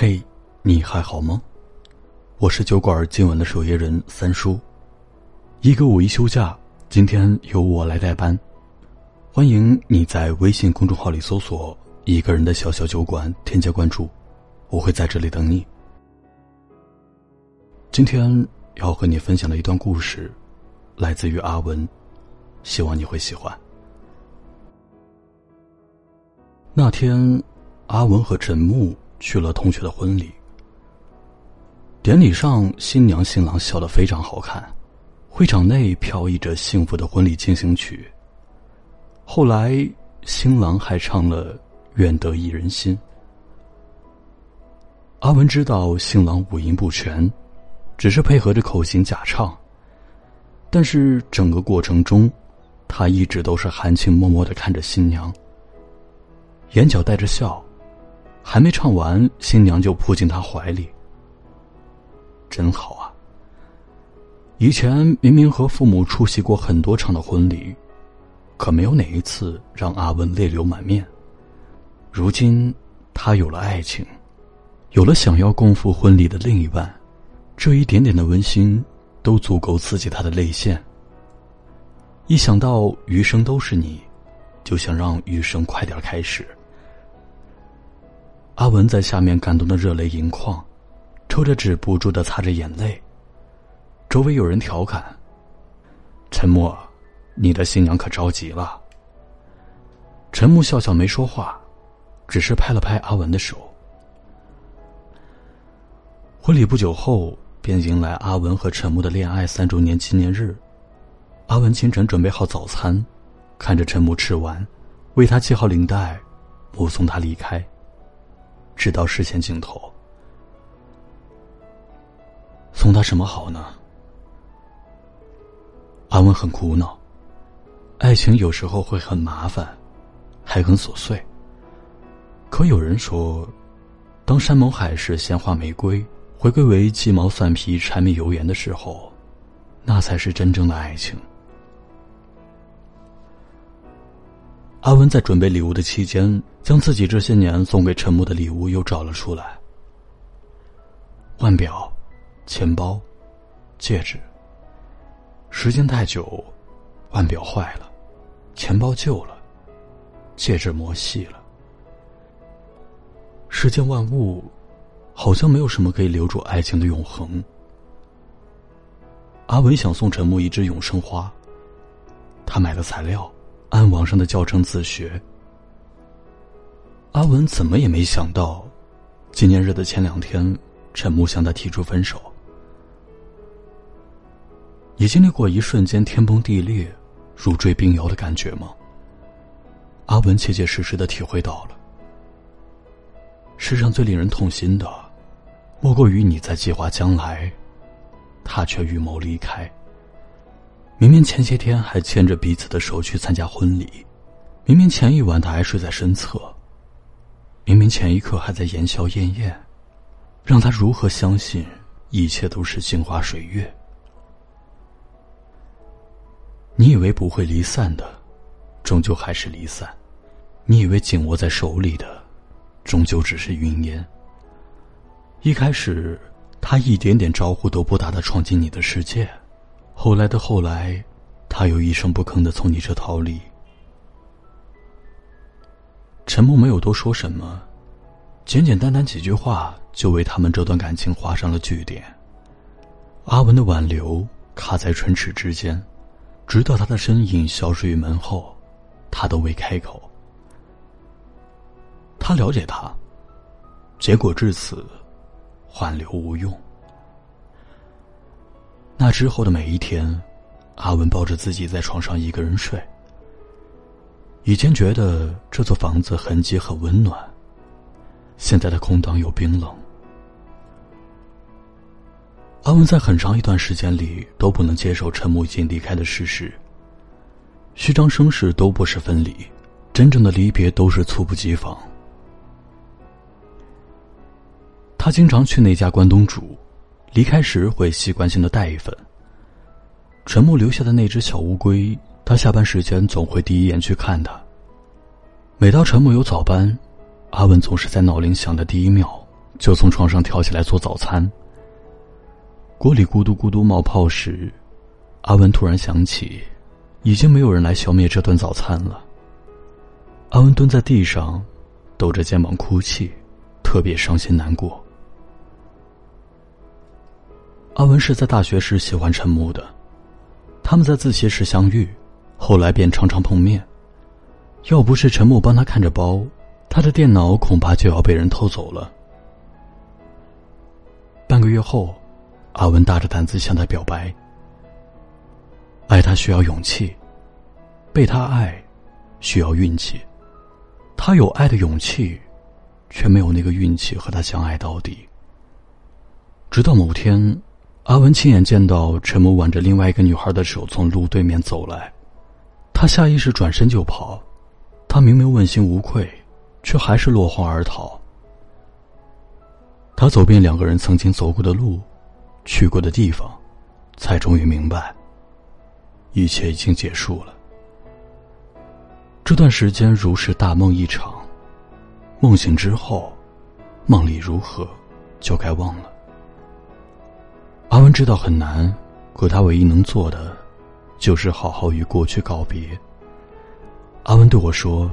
嘿，你还好吗？我是酒馆今晚的守夜人三叔。一个五一休假，今天由我来代班。欢迎你在微信公众号里搜索“一个人的小小酒馆”，添加关注，我会在这里等你。今天要和你分享的一段故事，来自于阿文，希望你会喜欢。那天，阿文和陈木去了同学的婚礼。典礼上，新娘新郎笑得非常好看，会场内飘逸着幸福的婚礼进行曲。后来，新郎还唱了《愿得一人心》。阿文知道新郎五音不全，只是配合着口型假唱。但是整个过程中，他一直都是含情脉脉的看着新娘，眼角带着笑。还没唱完，新娘就扑进他怀里。真好啊！以前明明和父母出席过很多场的婚礼，可没有哪一次让阿文泪流满面。如今他有了爱情，有了想要共赴婚礼的另一半，这一点点的温馨都足够刺激他的泪腺。一想到余生都是你，就想让余生快点开始。阿文在下面感动的热泪盈眶，抽着纸不住的擦着眼泪。周围有人调侃：“陈默，你的新娘可着急了。”陈木笑笑没说话，只是拍了拍阿文的手。婚礼不久后，便迎来阿文和陈木的恋爱三周年纪念日。阿文清晨准备好早餐，看着陈木吃完，为他系好领带，目送他离开。直到视线尽头，送他什么好呢？阿文很苦恼。爱情有时候会很麻烦，还很琐碎。可有人说，当山盟海誓、鲜花玫瑰回归为鸡毛蒜皮、柴米油盐的时候，那才是真正的爱情。阿文在准备礼物的期间，将自己这些年送给陈木的礼物又找了出来：腕表、钱包、戒指。时间太久，腕表坏了，钱包旧了，戒指磨细了。世间万物，好像没有什么可以留住爱情的永恒。阿文想送陈木一支永生花，他买了材料。按网上的教程自学。阿文怎么也没想到，纪念日的前两天，陈木向他提出分手。你经历过一瞬间天崩地裂、如坠冰窑的感觉吗？阿文切切实实的体会到了。世上最令人痛心的，莫过于你在计划将来，他却预谋离开。明明前些天还牵着彼此的手去参加婚礼，明明前一晚他还睡在身侧，明明前一刻还在言笑晏晏，让他如何相信一切都是镜花水月？你以为不会离散的，终究还是离散；你以为紧握在手里的，终究只是云烟。一开始，他一点点招呼都不打的闯进你的世界。后来的后来，他又一声不吭的从你这逃离。陈默没有多说什么，简简单单几句话就为他们这段感情画上了句点。阿文的挽留卡在唇齿之间，直到他的身影消失于门后，他都未开口。他了解他，结果至此，挽留无用。那之后的每一天，阿文抱着自己在床上一个人睡。以前觉得这座房子痕迹很温暖，现在的空荡又冰冷。阿文在很长一段时间里都不能接受陈木已经离开的事实。虚张声势都不是分离，真正的离别都是猝不及防。他经常去那家关东煮。离开时会习惯性的带一份。陈木留下的那只小乌龟，他下班时间总会第一眼去看它。每到陈木有早班，阿文总是在闹铃响的第一秒就从床上跳起来做早餐。锅里咕嘟咕嘟冒泡时，阿文突然想起，已经没有人来消灭这顿早餐了。阿文蹲在地上，抖着肩膀哭泣，特别伤心难过。阿文是在大学时喜欢陈木的，他们在自习室相遇，后来便常常碰面。要不是陈木帮他看着包，他的电脑恐怕就要被人偷走了。半个月后，阿文大着胆子向他表白。爱他需要勇气，被他爱需要运气。他有爱的勇气，却没有那个运气和他相爱到底。直到某天，阿文亲眼见到陈木挽着另外一个女孩的手从路对面走来，他下意识转身就跑。他明明问心无愧，却还是落荒而逃。他走遍两个人曾经走过的路，去过的地方，才终于明白，一切已经结束了。这段时间如是大梦一场，梦醒之后，梦里如何，就该忘了。阿文知道很难，可他唯一能做的，就是好好与过去告别。阿文对我说：“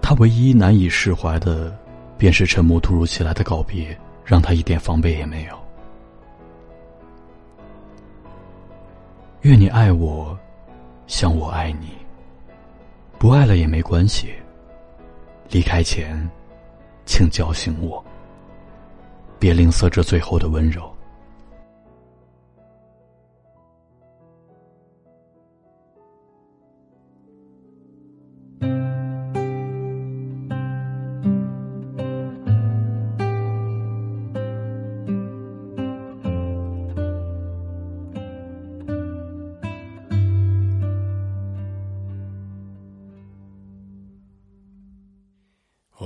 他唯一难以释怀的，便是陈默突如其来的告别，让他一点防备也没有。愿你爱我，像我爱你。不爱了也没关系。离开前，请叫醒我，别吝啬这最后的温柔。”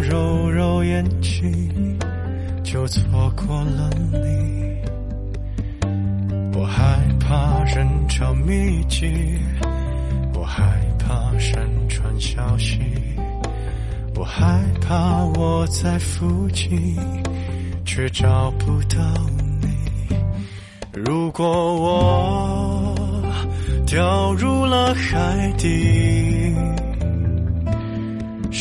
揉揉眼睛就错过了你，我害怕人潮密集，我害怕山川消息，我害怕我在附近却找不到你。如果我掉入了海底，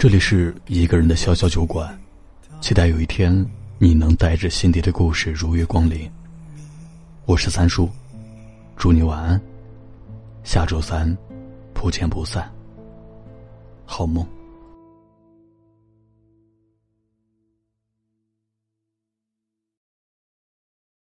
这里是一个人的小小酒馆，期待有一天你能带着心底的故事如约光临。我是三叔，祝你晚安，下周三不见不散，好梦。